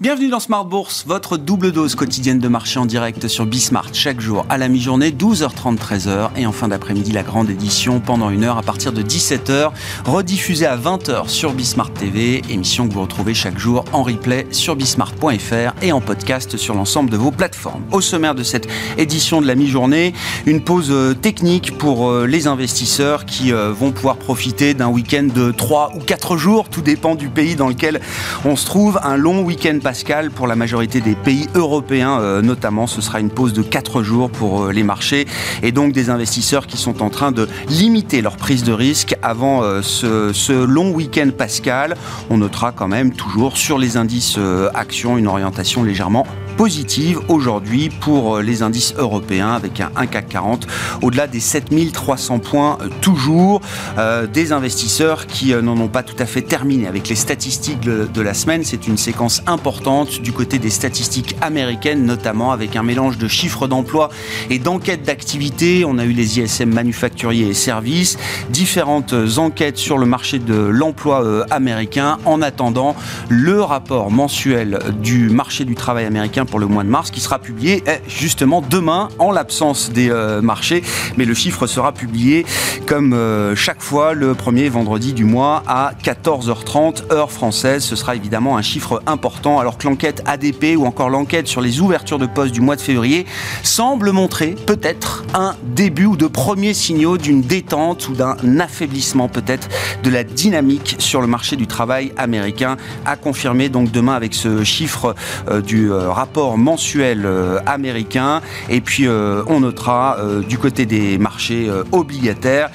Bienvenue dans Smart Bourse, votre double dose quotidienne de marché en direct sur Bismart chaque jour à la mi-journée, 12h30, 13h et en fin d'après-midi la grande édition pendant une heure à partir de 17h, rediffusée à 20h sur Bismart TV, émission que vous retrouvez chaque jour en replay sur bismart.fr et en podcast sur l'ensemble de vos plateformes. Au sommaire de cette édition de la mi-journée, une pause euh, technique pour euh, les investisseurs qui euh, vont pouvoir profiter d'un week-end de 3 ou 4 jours, tout dépend du pays dans lequel on se trouve, un long week-end Pascal, pour la majorité des pays européens euh, notamment. Ce sera une pause de 4 jours pour euh, les marchés et donc des investisseurs qui sont en train de limiter leur prise de risque avant euh, ce, ce, long week-end Pascal. On notera quand même toujours sur les indices actions une orientation légèrement positive aujourd'hui pour euh, les indices européens avec un, CAC 40 au-delà des 7300 points euh, toujours. Euh, des investisseurs qui n'en ont pas tout à fait terminé avec les statistiques de, la semaine. C'est une séquence importante du côté des statistiques américaines, notamment avec un mélange de chiffres d'emploi et d'enquêtes d'activité. On a eu les ISM manufacturiers et services, différentes enquêtes sur le marché de l'emploi américain en attendant le rapport mensuel du marché du travail américain pour le mois de mars qui sera publié eh, justement demain en l'absence des euh, marchés. Mais le chiffre sera publié comme euh, chaque fois le premier vendredi du mois à 14h30 heure française. Ce sera évidemment un chiffre important alors que l'enquête ADP ou encore l'enquête sur les ouvertures de postes du mois de février semble montrer peut-être un début ou de premiers signaux d'une détente ou d'un affaiblissement peut-être de la dynamique sur le marché du travail américain à confirmer donc demain avec ce chiffre euh, du rapport mensuel euh, américain. Et puis euh, on notera euh, du côté des marchés obligataires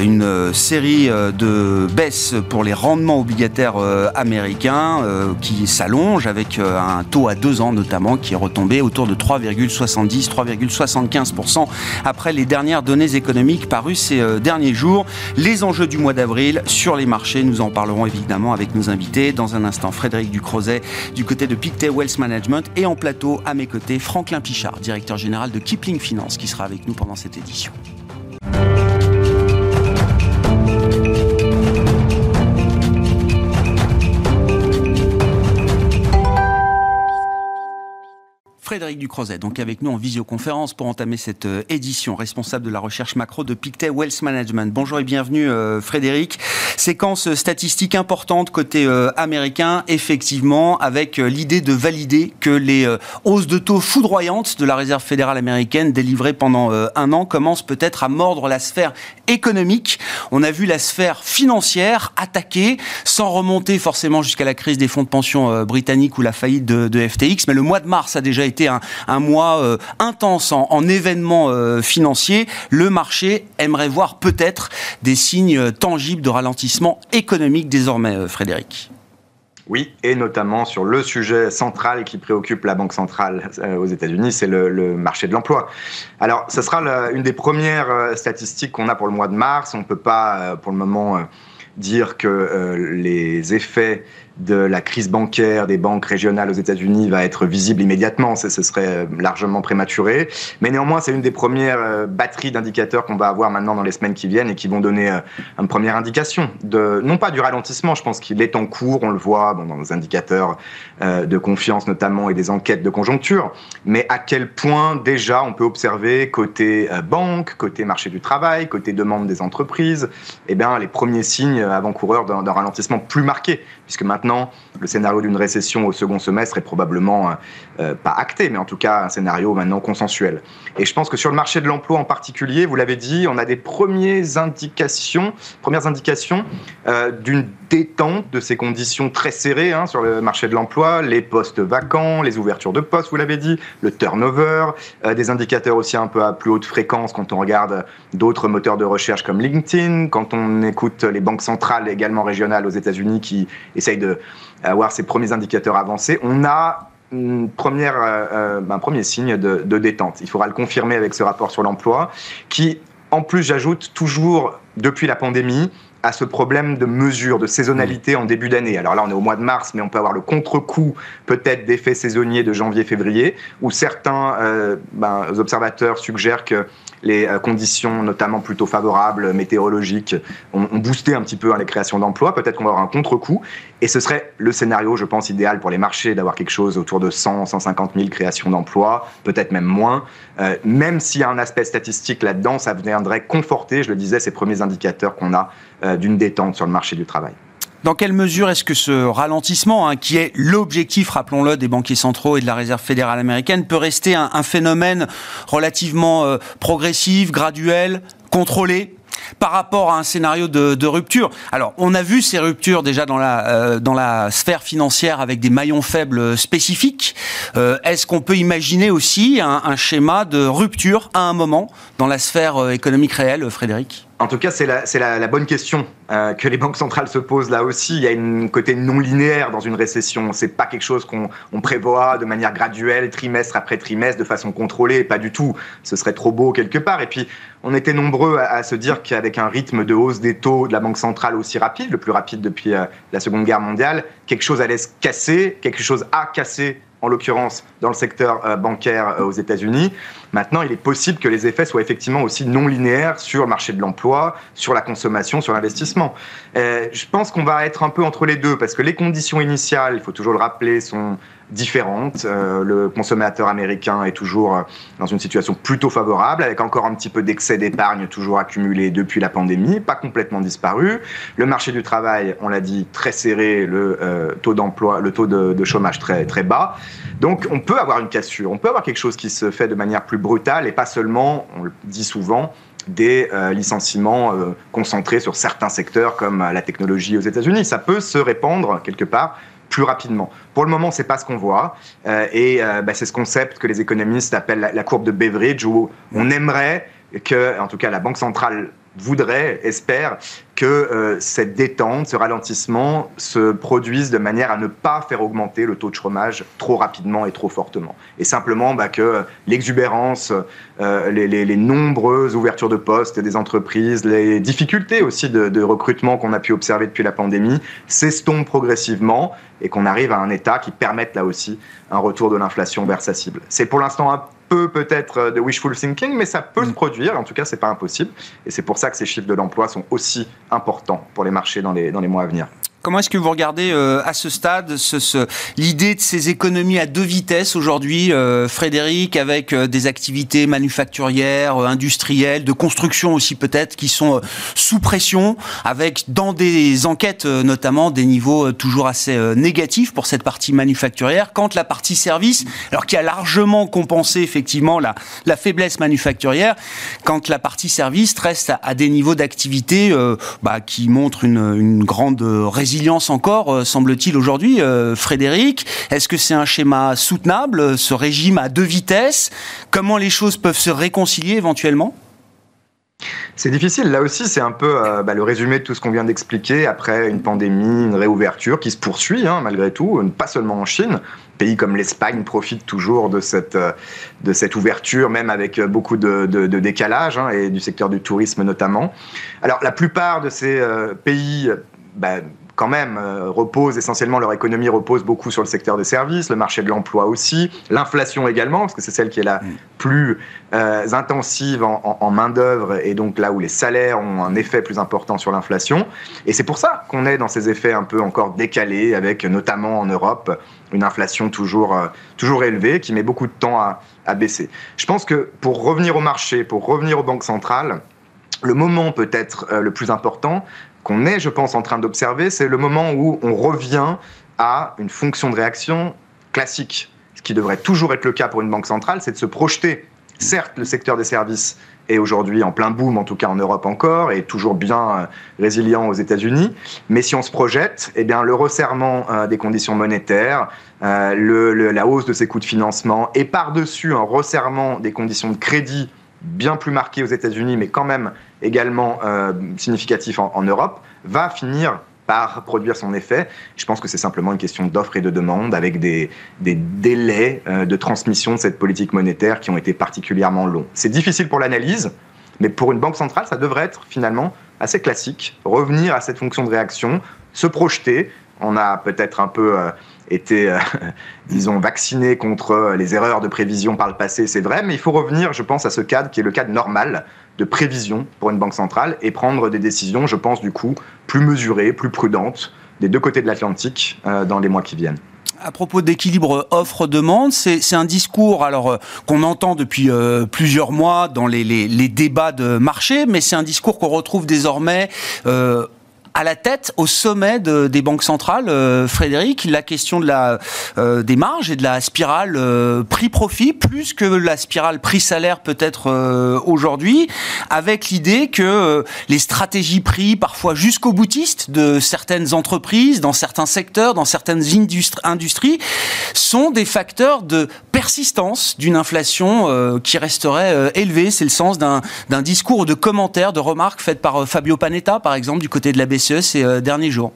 une série de baisses pour les rendements obligataires américains qui s'allongent avec un taux à deux ans notamment qui est retombé autour de 3,70, 3,75% après les dernières données économiques parues ces derniers jours. Les enjeux du mois d'avril sur les marchés, nous en parlerons évidemment avec nos invités. Dans un instant, Frédéric Ducrozet du côté de Pictet Wealth Management en plateau, à mes côtés, Franklin Pichard, directeur général de Kipling Finance, qui sera avec nous pendant cette édition. Frédéric Ducrozet, donc avec nous en visioconférence pour entamer cette euh, édition, responsable de la recherche macro de Pictet Wealth Management. Bonjour et bienvenue euh, Frédéric. Séquence statistique importante côté euh, américain, effectivement, avec l'idée de valider que les hausses de taux foudroyantes de la Réserve fédérale américaine délivrées pendant un an commencent peut-être à mordre la sphère économique. On a vu la sphère financière attaquée, sans remonter forcément jusqu'à la crise des fonds de pension britanniques ou la faillite de, de FTX, mais le mois de mars a déjà été un, mois euh, intense en, événements euh, financiers, le marché aimerait voir peut-être des signes tangibles de ralentissement économique désormais, euh, Frédéric. Oui, et notamment sur le sujet central qui préoccupe la Banque centrale aux États-Unis, c'est le, marché de l'emploi. Alors, ce sera une des premières statistiques qu'on a pour le mois de mars. On ne peut pas, pour le moment, dire que les effets de la crise bancaire des banques régionales aux États-Unis va être visible immédiatement. Ce, serait euh, largement prématuré. Mais néanmoins, c'est une des premières euh, batteries d'indicateurs qu'on va avoir maintenant dans les semaines qui viennent et qui vont donner euh, une première indication de, non pas du ralentissement, je pense qu'il est en cours, on le voit dans les indicateurs de confiance notamment et des enquêtes de conjoncture, mais à quel point déjà on peut observer côté banque, côté marché du travail, côté demande des entreprises, eh bien, les premiers signes avant-coureurs d'un ralentissement plus marqué, puisque maintenant le scénario d'une récession au second semestre est probablement euh, euh, pas acté, mais en tout cas un scénario maintenant consensuel. Et je pense que sur le marché de l'emploi en particulier, vous l'avez dit, on a des premières indications, premières indications euh, d'une détente de ces conditions très serrées hein, sur le marché de l'emploi, les postes vacants, les ouvertures de postes, vous l'avez dit, le turnover, des indicateurs aussi un peu à plus haute fréquence quand on regarde d'autres moteurs de recherche comme LinkedIn, quand on écoute les banques centrales également régionales aux États-Unis qui essayent de avoir ces premiers indicateurs avancés, on a euh, euh, un premier signe de, détente. Il faudra le confirmer avec ce rapport sur l'emploi, qui, en plus, j'ajoute, toujours depuis la pandémie, à ce problème de mesure, de saisonnalité en début d'année. Alors là, on est au mois de mars, mais on peut avoir le contre-coup peut-être d'effets saisonniers de janvier-février, où certains euh, ben, observateurs suggèrent que les euh, conditions, notamment plutôt favorables, météorologiques, ont, boosté un petit peu hein, les créations d'emplois. Peut-être qu'on va avoir un contre-coup. Et ce serait le scénario, je pense, idéal pour les marchés, d'avoir quelque chose autour de 100, 150 000 créations d'emplois, peut-être même moins. Euh, même s'il y a un aspect statistique là-dedans, ça viendrait conforter, je le disais, ces premiers indicateurs qu'on a euh, d'une détente sur le marché du travail. Dans quelle mesure est-ce que ce ralentissement, hein, qui est l'objectif, rappelons-le, des banquiers centraux et de la Réserve fédérale américaine, peut rester un, phénomène relativement euh, progressif, graduel, contrôlé par rapport à un scénario de, rupture? Alors, on a vu ces ruptures déjà dans la, euh, dans la sphère financière avec des maillons faibles spécifiques. Est-ce qu'on peut imaginer aussi un, schéma de rupture à un moment dans la sphère économique réelle, Frédéric? En tout cas, c'est la, bonne question euh, que les banques centrales se posent là aussi. Il y a une côté non linéaire dans une récession. C'est pas quelque chose qu'on prévoit de manière graduelle, trimestre après trimestre, de façon contrôlée. Pas du tout. Ce serait trop beau quelque part. Et puis, on était nombreux à, se dire qu'avec un rythme de hausse des taux de la banque centrale aussi rapide, le plus rapide depuis euh, la Seconde Guerre mondiale, quelque chose allait se casser, quelque chose a cassé en l'occurrence dans le secteur euh, bancaire euh, aux États-Unis. Maintenant, il est possible que les effets soient effectivement aussi non linéaires sur le marché de l'emploi, sur la consommation, sur l'investissement. Euh, je pense qu'on va être un peu entre les deux parce que les conditions initiales, il faut toujours le rappeler, sont différentes. Euh, le consommateur américain est toujours dans une situation plutôt favorable, avec encore un petit peu d'excès d'épargne toujours accumulé depuis la pandémie, pas complètement disparu. Le marché du travail, on l'a dit, très serré, le euh, taux d'emploi, le taux de, de, chômage très très bas. Donc on peut avoir une cassure, on peut avoir quelque chose qui se fait de manière plus brutale et pas seulement, on le dit souvent, des licenciements concentrés sur certains secteurs comme la technologie aux États-Unis. Ça peut se répandre quelque part plus rapidement. Pour le moment, c'est pas ce qu'on voit, euh, et euh, bah, c'est ce concept que les économistes appellent la, courbe de Beveridge, où on aimerait que, en tout cas, la Banque centrale voudrait, espère que euh, cette détente, ce ralentissement se produise de manière à ne pas faire augmenter le taux de chômage trop rapidement et trop fortement. Et simplement bah, que l'exubérance, euh, les, nombreuses ouvertures de postes des entreprises, les difficultés aussi de, de recrutement qu'on a pu observer depuis la pandémie s'estompent progressivement et qu'on arrive à un état qui permette là aussi un retour de l'inflation vers sa cible. C'est pour l'instant peu peut-être euh, de wishful thinking, mais ça peut se mm. produire. En tout cas, c'est pas impossible. Et c'est pour ça que ces chiffres de l'emploi sont aussi importants pour les marchés dans les, dans les mois à venir. Comment est-ce que vous regardez euh, à ce stade ce, l'idée de ces économies à deux vitesses aujourd'hui, euh, Frédéric, avec euh, des activités manufacturières, industrielles, de construction aussi peut-être, qui sont sous pression, avec dans des enquêtes notamment des niveaux toujours assez négatifs pour cette partie manufacturière, quand la partie service, alors qui a largement compensé effectivement la, la faiblesse manufacturière, quand la partie service reste à, des niveaux d'activité bah, qui montrent une, une grande résistance résilience encore, euh, semble-t-il, aujourd'hui. Euh, Frédéric, est-ce que c'est un schéma soutenable, ce régime à deux vitesses? Comment les choses peuvent se réconcilier éventuellement? C'est difficile. Là aussi, c'est un peu euh, bah, le résumé de tout ce qu'on vient d'expliquer après une pandémie, une réouverture qui se poursuit hein, malgré tout, pas seulement en Chine. Pays comme l'Espagne profitent toujours de cette, de cette ouverture, même avec beaucoup de, décalage, hein, et du secteur du tourisme notamment. Alors, la plupart de ces pays bah, quand même euh, reposent essentiellement, leur économie repose beaucoup sur le secteur des services, le marché de l'emploi aussi, l'inflation également, parce que c'est celle qui est la mm. plus euh, intensive en, main-d'œuvre et donc là où les salaires ont un effet plus important sur l'inflation. Et c'est pour ça qu'on est dans ces effets un peu encore décalés, avec notamment en Europe une inflation toujours, euh, toujours élevée qui met beaucoup de temps à, à baisser. Je pense que pour revenir au marché, pour revenir aux banques centrales, le moment peut-être le plus important, qu'on est, je pense, en train d'observer, c'est le moment où on revient à une fonction de réaction classique. Ce qui devrait toujours être le cas pour une banque centrale, c'est de se projeter. Certes, le secteur des services est aujourd'hui en plein boom, en tout cas en Europe encore, et toujours bien euh, résilient aux États-Unis. Mais si on se projette, eh bien, le resserrement euh, des conditions monétaires, euh, la hausse de ses coûts de financement, et par-dessus un resserrement des conditions de crédit bien plus marqué aux États-Unis, mais quand même également euh, significatif en, Europe, va finir par produire son effet. Je pense que c'est simplement une question d'offre et de demande avec des, délais euh, de transmission de cette politique monétaire qui ont été particulièrement longs. C'est difficile pour l'analyse, mais pour une banque centrale, ça devrait être finalement assez classique, revenir à cette fonction de réaction, se projeter. On a peut-être un peu euh, été, euh, disons, vacciné contre les erreurs de prévision par le passé, c'est vrai, mais il faut revenir, je pense, à ce cadre qui est le cadre normal de prévision pour une banque centrale et prendre des décisions, je pense, du coup, plus mesurées, plus prudentes des deux côtés de l'Atlantique euh, dans les mois qui viennent. À propos d'équilibre offre-demande, c'est un discours alors euh, qu'on entend depuis euh, plusieurs mois dans les, les, débats de marché, mais c'est un discours qu'on retrouve désormais à la tête, au sommet de, des banques centrales, euh, Frédéric, la question de la, euh, des marges et de la spirale euh, prix-profit, plus que la spirale prix-salaire peut-être aujourd'hui, avec l'idée que les stratégies prix, parfois jusqu'au boutiste de certaines entreprises, dans certains secteurs, dans certaines industries, sont des facteurs de persistance d'une inflation qui resterait élevée. C'est le sens d'un discours de commentaires, de remarques faites par Fabio Panetta, par exemple, du côté de la BCE ces euh, derniers jours.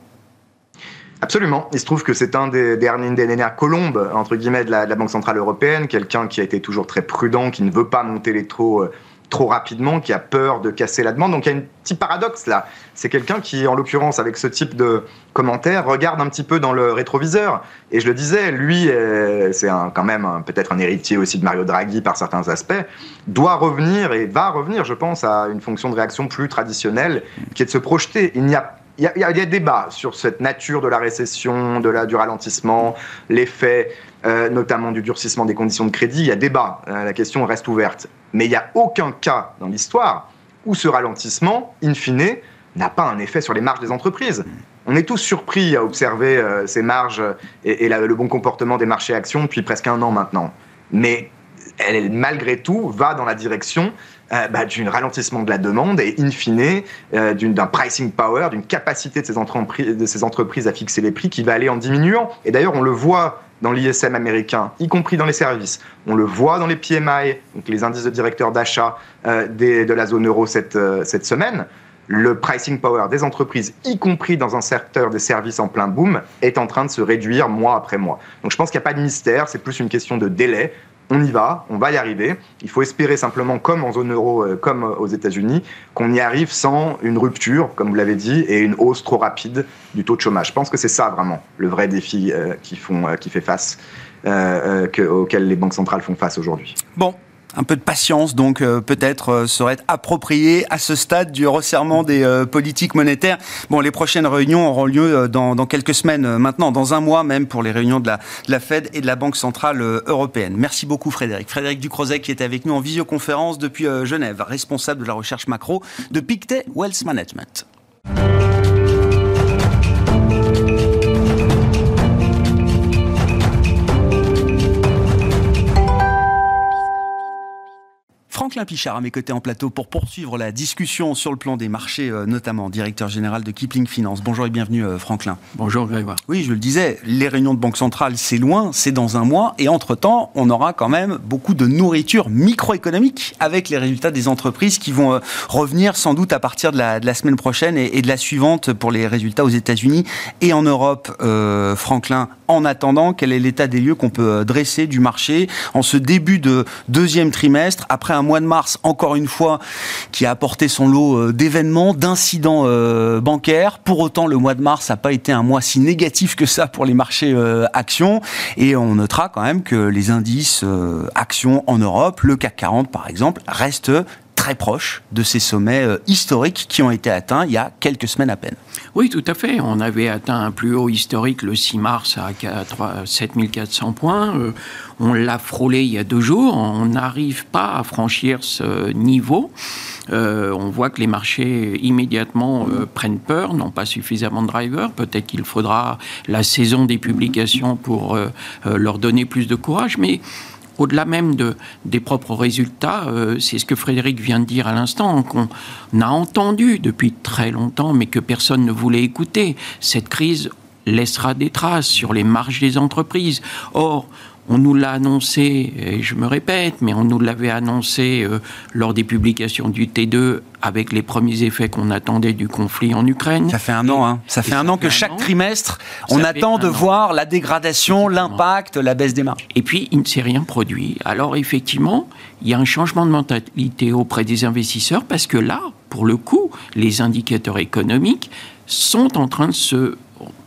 Absolument. Il se trouve que c'est un des derniers, des dernières colombes, entre guillemets, de la, Banque Centrale Européenne, quelqu'un qui a été toujours très prudent, qui ne veut pas monter les taux euh, trop rapidement, qui a peur de casser la demande. Donc il y a un petit paradoxe là. C'est quelqu'un qui, en l'occurrence, avec ce type de commentaires, regarde un petit peu dans le rétroviseur. Et je le disais, lui, euh, c'est quand même peut-être un héritier aussi de Mario Draghi par certains aspects, doit revenir et va revenir, je pense, à une fonction de réaction plus traditionnelle, qui est de se projeter. Il n'y a il y, a, des débats sur cette nature de la récession, de la, du ralentissement, l'effet euh, notamment du durcissement des conditions de crédit. Il y a débat, euh, la question reste ouverte. Mais il n'y a aucun cas dans l'histoire où ce ralentissement, in fine, n'a pas un effet sur les marges des entreprises. On est tous surpris à observer euh, ces marges et, le bon comportement des marchés actions depuis presque un an maintenant. Mais elle, malgré tout, va dans la direction euh, bah, d'un ralentissement de la demande et, in fine, d'un pricing power, d'une capacité de ces entreprises à fixer les prix qui va aller en diminuant. Et d'ailleurs, on le voit dans l'ISM américain, y compris dans les services. On le voit dans les PMI, donc les indices de directeurs d'achat euh, de la zone euro cette, cette semaine. Le pricing power des entreprises, y compris dans un secteur des services en plein boom, est en train de se réduire mois après mois. Donc je pense qu'il n'y a pas de mystère, c'est plus une question de délai on y va, on va y arriver. Il faut espérer simplement, comme en zone euro, euh, comme aux États-Unis, qu'on y arrive sans une rupture, comme vous l'avez dit, et une hausse trop rapide du taux de chômage. Je pense que c'est ça vraiment le vrai défi euh, qui, font, euh, qui fait face, auquel les banques centrales font face aujourd'hui. Bon, un peu de patience, donc euh, peut-être euh, serait approprié à ce stade du resserrement des euh, politiques monétaires. Bon, les prochaines réunions auront lieu dans, quelques semaines maintenant, dans un mois même, pour les réunions de la, Fed et de la Banque Centrale Européenne. Merci beaucoup Frédéric. Frédéric Ducrozet qui est avec nous en visioconférence depuis Genève, responsable de la recherche macro de Pictet Wealth Management. Franklin Pichard à mes côtés en plateau pour poursuivre la discussion sur le plan des marchés, euh, notamment directeur général de Kipling Finance. Bonjour et bienvenue euh, Franklin. Bonjour Grégoire. Oui, je le disais, les réunions de Banque Centrale, c'est loin, c'est dans un mois, et entre-temps, on aura quand même beaucoup de nourriture microéconomique avec les résultats des entreprises qui vont euh, revenir sans doute à partir de la, semaine prochaine et, de la suivante pour les résultats aux États-Unis et en Europe. Franklin, en attendant, quel est l'état des lieux qu'on peut dresser du marché en ce début de deuxième trimestre, après un mois de mars, encore une fois, qui a apporté son lot euh, d'événements, d'incidents euh, bancaires. Pour autant, le mois de mars n'a pas été un mois si négatif que ça pour les marchés euh, actions. Et on notera quand même que les indices actions en Europe, le CAC 40 par exemple, restent très proche de ces sommets euh, historiques qui ont été atteints il y a quelques semaines à peine. Oui, tout à fait. On avait atteint un plus haut historique le 6 mars à 7400 points. Euh, on l'a frôlé il y a deux jours. On n'arrive pas à franchir ce niveau. Euh, on voit que les marchés immédiatement prennent peur, n'ont pas suffisamment de drivers. Peut-être qu'il faudra la saison des publications pour leur donner plus de courage. Mais au-delà même de, des propres résultats, euh, c'est ce que Frédéric vient de dire à l'instant, qu'on a entendu depuis très longtemps, mais que personne ne voulait écouter. Cette crise laissera des traces sur les marges des entreprises. Or, on nous l'a annoncé, et je me répète, mais on nous l'avait annoncé euh, lors des publications du T2 avec les premiers effets qu'on attendait du conflit en Ukraine. Ça fait un an, hein. Ça fait un an que chaque trimestre, on attend de voir la dégradation, l'impact, la baisse des marges. Et puis, il ne s'est rien produit. Alors, effectivement, il y a un changement de mentalité auprès des investisseurs parce que là, pour le coup, les indicateurs économiques sont en train de se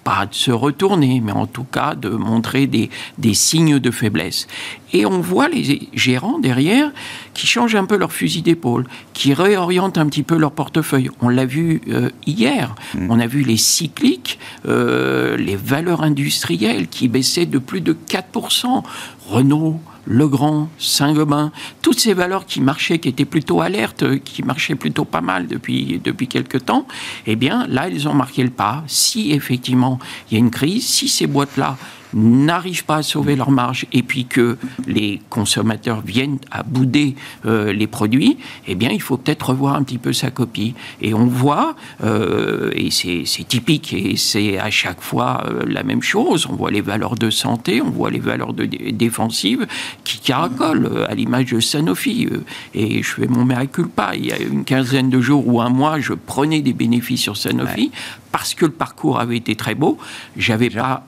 pas de se retourner, mais en tout cas de montrer des, des, signes de faiblesse. Et on voit les gérants derrière qui changent un peu leur fusil d'épaule, qui réorientent un petit peu leur portefeuille. On l'a vu euh, hier, mmh. on a vu les cycliques, euh, les valeurs industrielles qui baissaient de plus de 4%. Renault, Legrand, Saint-Gobain, toutes ces valeurs qui marchaient, qui étaient plutôt alertes, qui marchaient plutôt pas mal depuis, depuis quelques temps, eh bien là, elles ont marqué le pas. Si effectivement il y a une crise, si ces boîtes-là n'arrivent pas à sauver leur marge et puis que les consommateurs viennent à bouder euh, les produits, eh bien, il faut peut-être revoir un petit peu sa copie. Et on voit, euh, et c'est typique, et c'est à chaque fois euh, la même chose, on voit les valeurs de santé, on voit les valeurs de défensives qui caracolent, à l'image de Sanofi. Et je fais mon mea culpa. Il y a une quinzaine de jours ou un mois, je prenais des bénéfices sur Sanofi parce que le parcours avait été très beau. J'avais pas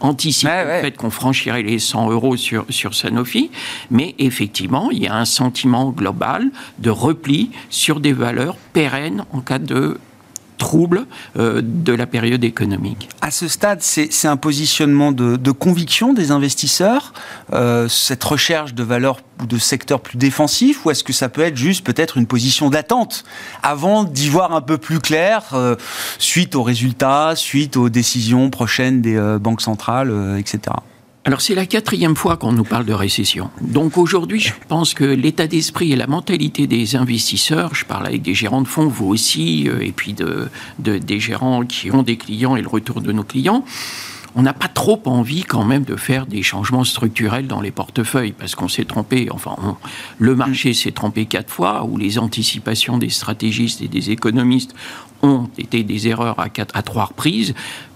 anticiper le fait qu'on franchirait les 100 euros sur, sur Sanofi, mais effectivement, il y a un sentiment global de repli sur des valeurs pérennes en cas de trouble euh, de la période économique. À ce stade, c'est un positionnement de, conviction des investisseurs, euh, cette recherche de valeurs ou de secteurs plus défensifs, ou est-ce que ça peut être juste peut-être une position d'attente avant d'y voir un peu plus clair euh, suite aux résultats, suite aux décisions prochaines des banques centrales, etc. Alors c'est la quatrième fois qu'on nous parle de récession. Donc aujourd'hui, je pense que l'état d'esprit et la mentalité des investisseurs, je parle avec des gérants de fonds, vous aussi, euh, et puis de, des gérants qui ont des clients et le retour de nos clients, on n'a pas trop envie quand même de faire des changements structurels dans les portefeuilles parce qu'on s'est trompé. Enfin, le marché s'est trompé quatre fois, où les anticipations des stratégistes et des économistes ont été des erreurs à, quatre, à trois reprises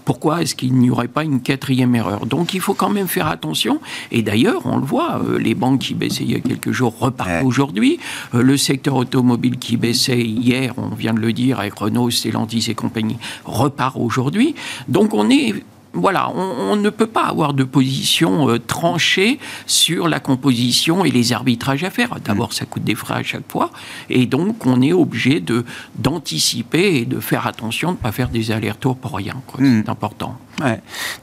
pourquoi est-ce qu'il n'y aurait pas une quatrième erreur? Donc il faut quand même faire attention. Et d'ailleurs, on le voit, euh, les banques qui baissaient il y a quelques jours repartent aujourd'hui. Euh, le secteur automobile qui baissait hier, on vient de le dire, avec Renault, Stellantis et compagnie, repart aujourd'hui. Donc on est voilà, on, ne peut pas avoir de position euh, tranchée sur la composition et les arbitrages à faire. D'abord, ça coûte des frais à chaque fois, et donc on est obligé de d'anticiper et de faire attention de ne pas faire des allers-retours pour rien. Hmm. C'est important.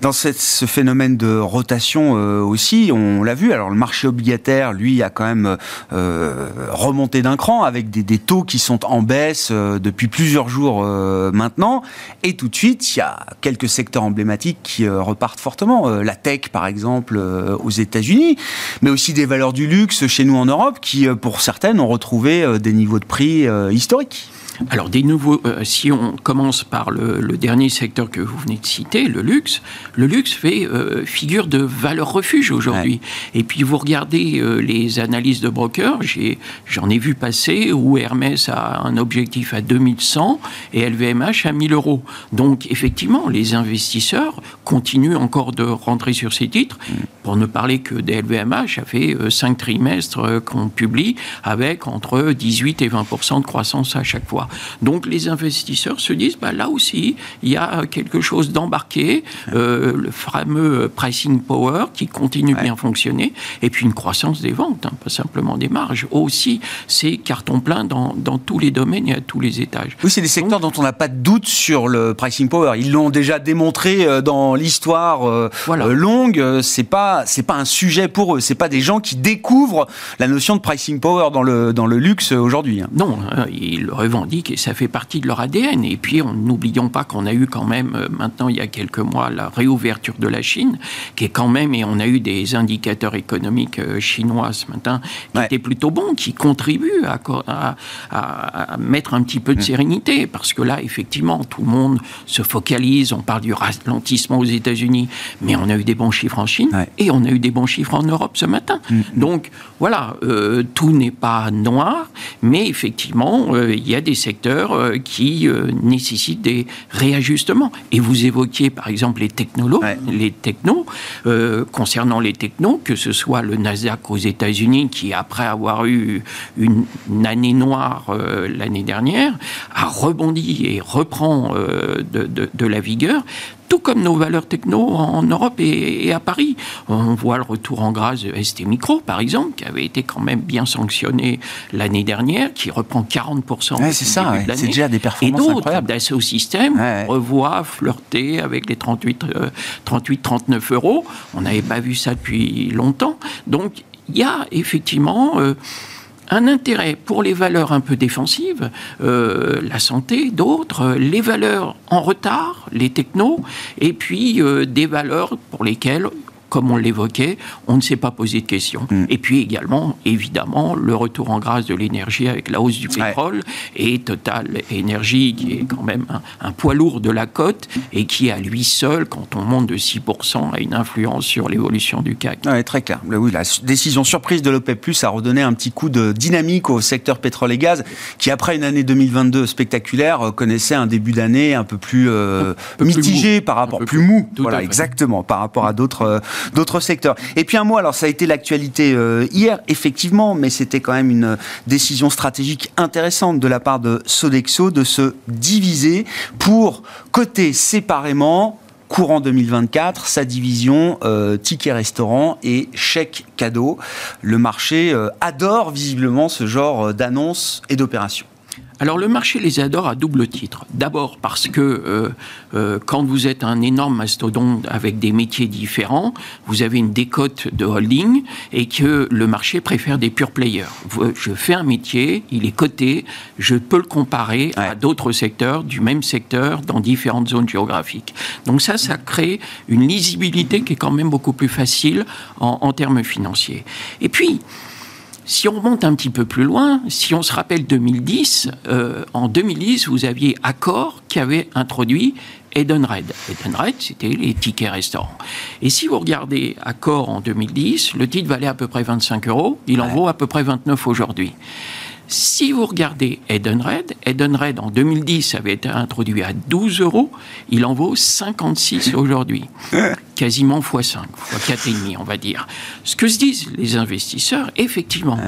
Dans ce phénomène de rotation euh, aussi, on l'a vu. Alors le marché obligataire, lui, a quand même euh, remonté d'un cran avec des, taux qui sont en baisse depuis plusieurs jours maintenant. Et tout de suite, il y a quelques secteurs emblématiques qui euh, repartent fortement. Euh, la tech, par exemple, euh, aux États-Unis, mais aussi des valeurs du luxe chez nous en Europe, qui, pour certaines, ont retrouvé des niveaux de prix historiques. Alors, des nouveaux, euh, si on commence par le, dernier secteur que vous venez de citer, le luxe, le luxe fait euh, figure de valeur refuge aujourd'hui. Et puis, vous regardez euh, les analyses de brokers, j'en ai, vu passer où Hermès a un objectif à 2100 et LVMH à 1000 euros. Donc, effectivement, les investisseurs continuent encore de rentrer sur ces titres, mm. pour ne parler que des LVMH, a fait 5 trimestres qu'on publie avec entre 18 et 20% de croissance à chaque fois. Donc les investisseurs se disent, bah, là aussi, il y a quelque chose d'embarqué, euh, le fameux pricing power qui continue bien fonctionner, et puis une croissance des ventes, hein, pas simplement des marges. Aussi, c'est carton plein dans, dans, tous les domaines et à tous les étages. Oui, c'est des secteurs dont on n'a pas de doute sur le pricing power. Ils l'ont déjà démontré euh, dans l'histoire euh, longue. C'est pas c'est pas un sujet pour eux. C'est pas des gens qui découvrent la notion de pricing power dans le dans le luxe aujourd'hui. Hein. Non, ils le revendiquent et ça fait partie de leur ADN. Et puis, n'oublions pas qu'on a eu quand même, euh, maintenant, il y a quelques mois, la réouverture de la Chine, qui est quand même, et on a eu des indicateurs économiques euh, chinois ce matin, qui étaient plutôt bons, qui contribuent à, à, mettre un petit peu de mm. sérénité. Parce que là, effectivement, tout le monde se focalise, on parle du ralentissement aux États-Unis, mais on a eu des bons chiffres en Chine et on a eu des bons chiffres en Europe ce matin. Mm, mm. Donc, voilà, euh, tout n'est pas noir, mais effectivement, il y a des secteurs euh, qui euh, nécessitent des réajustements. Et vous évoquiez par exemple les technologues, les technos. Euh, concernant les technos, que ce soit le Nasdaq aux États-Unis, qui après avoir eu une, année noire l'année dernière, a rebondi et reprend de, de, la vigueur tout comme nos valeurs techno en Europe et, à Paris. On voit le retour en grâce de ST Micro, par exemple, qui avait été quand même bien sanctionné l'année dernière, qui reprend 40%. Ouais, c'est ça, c'est déjà des performances et d'autres, Dassault Systèmes, revoient flirter avec les 38, 38, 39 euros. On n'avait pas vu ça depuis longtemps. Donc, il y a effectivement... Euh, un intérêt pour les valeurs un peu défensives, euh, la santé, d'autres, les valeurs en retard, les technos, et puis euh, des valeurs pour lesquelles comme on l'évoquait, on ne s'est pas posé de questions. Mm. Et puis également, évidemment, le retour en grâce de l'énergie avec la hausse du pétrole et Total Énergie, qui est quand même un, poids lourd de la cote et qui, à lui seul, quand on monte de 6%, a une influence sur l'évolution du CAC. Oui, très clair. Oui, la décision surprise de l'OPEP Plus a redonné un petit coup de dynamique au secteur pétrole et gaz, qui, après une année 2022 spectaculaire, connaissait un début d'année un peu plus euh, mitigé par rapport, plus, mou. Voilà, exactement, par rapport à d'autres euh, d'autres secteurs. Et puis un mot, alors ça a été l'actualité euh, hier, effectivement, mais c'était quand même une décision stratégique intéressante de la part de Sodexo de se diviser pour coter séparément courant 2024, sa division euh, ticket restaurant et chèque cadeau. Le marché euh, adore visiblement ce genre d'annonces et d'opérations. Alors le marché les adore à double titre. D'abord parce que euh, euh, quand vous êtes un énorme mastodonte avec des métiers différents, vous avez une décote de holding et que le marché préfère des pure players. Je fais un métier, il est coté, je peux le comparer à d'autres secteurs du même secteur dans différentes zones géographiques. Donc ça, ça crée une lisibilité qui est quand même beaucoup plus facile en, en termes financiers. Et puis, si on remonte un petit peu plus loin, si on se rappelle 2010, euh, en 2010, vous aviez Accor qui avait introduit Edenred. Edenred, c'était les tickets restaurants. Et si vous regardez Accor en 2010, le titre valait à peu près 25 euros, il en vaut à peu près 29 aujourd'hui. Si vous regardez Edenred, Edenred en 2010 avait été introduit à 12 euros, il en vaut 56 aujourd'hui. Quasiment x5, x4,5 on va dire. Ce que se disent les investisseurs, effectivement,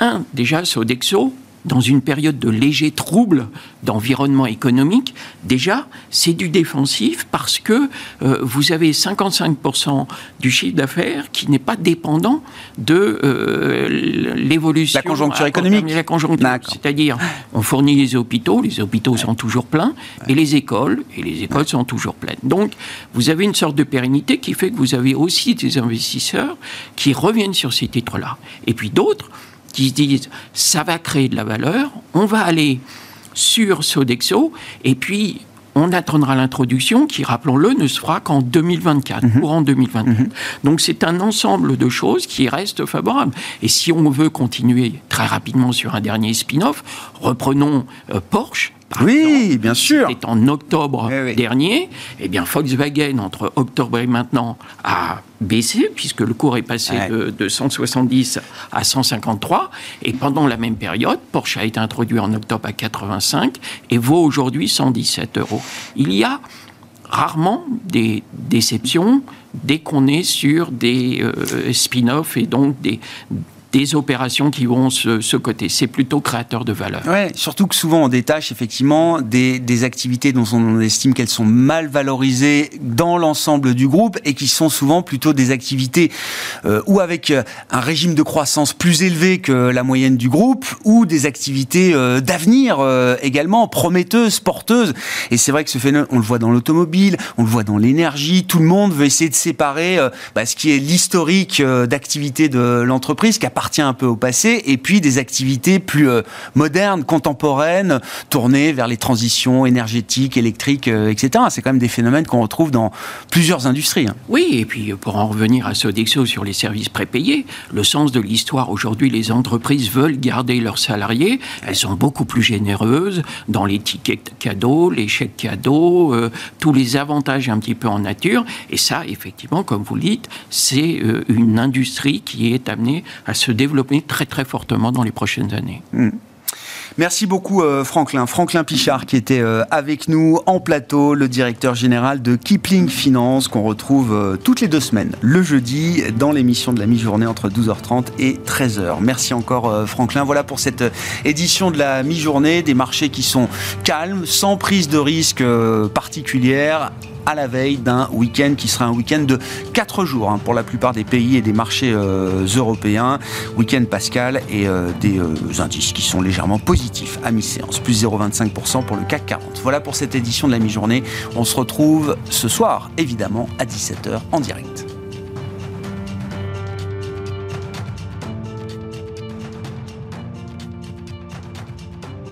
un, déjà Sodexo, dans une période de léger trouble d'environnement économique, déjà, c'est du défensif parce que euh, vous avez 55% du chiffre d'affaires qui n'est pas dépendant de euh, l'évolution. La conjoncture économique. La conjoncture. C'est-à-dire, on fournit les hôpitaux, les hôpitaux sont toujours pleins, et les écoles, et les écoles sont toujours pleines. Donc, vous avez une sorte de pérennité qui fait que vous avez aussi des investisseurs qui reviennent sur ces titres-là. Et puis d'autres qui se disent ça va créer de la valeur, on va aller sur Sodexo et puis on attendra l'introduction qui, rappelons-le, ne se fera qu'en 2024, mhm. courant 2024. Mhm. Donc c'est un ensemble de choses qui restent favorables. Et si on veut continuer très rapidement sur un dernier spin-off, reprenons euh, Porsche oui, bien sûr. C'était en octobre dernier. Eh bien, Volkswagen, entre octobre et maintenant, a baissé, puisque le cours est passé de, 170 à 153. Et pendant la même période, Porsche a été introduit en octobre à 85 et vaut aujourd'hui 117 euros. Il y a rarement des déceptions dès qu'on est sur des euh, spin-offs et donc des, des opérations qui vont ce, côté. C'est plutôt créateur de valeur. Ouais, surtout que souvent on détache effectivement des, activités dont on estime qu'elles sont mal valorisées dans l'ensemble du groupe et qui sont souvent plutôt des activités euh, ou avec euh, un régime de croissance plus élevé que la moyenne du groupe ou des activités euh, d'avenir également prometteuses, porteuses. Et c'est vrai que ce phénomène, on le voit dans l'automobile, on le voit dans l'énergie. Tout le monde veut essayer de séparer bah, ce qui est l'historique d'activité de l'entreprise qui appartient un peu au passé, et puis des activités plus euh, modernes, contemporaines, tournées vers les transitions énergétiques, électriques, euh, etc. C'est quand même des phénomènes qu'on retrouve dans plusieurs industries. Hein. Oui, et puis euh, pour en revenir à Sodexo sur les services prépayés, le sens de l'histoire aujourd'hui, les entreprises veulent garder leurs salariés, elles sont beaucoup plus généreuses dans les tickets cadeaux, les chèques cadeaux, tous les avantages un petit peu en nature, et ça, effectivement, comme vous le dites, c'est une industrie qui est amenée à se développer très très fortement dans les prochaines années. Hmm. Merci beaucoup euh, Franklin. Franklin Pichard qui était euh, avec nous en plateau, le directeur général de Kipling Finance qu'on retrouve euh, toutes les deux semaines, le jeudi, dans l'émission de la mi-journée entre 12h30 et 13h. Merci encore Franklin. Voilà pour cette édition de la mi-journée, des marchés qui sont calmes, sans prise de risque particulière à la veille d'un week-end qui sera un week-end de 4 jours hein, pour la plupart des pays et des marchés euh, européens. Week-end pascal et euh, des euh, indices qui sont légèrement positifs à mi-séance, plus 0,25% pour le CAC 40. Voilà pour cette édition de la mi-journée. On se retrouve ce soir, évidemment, à 17h en direct.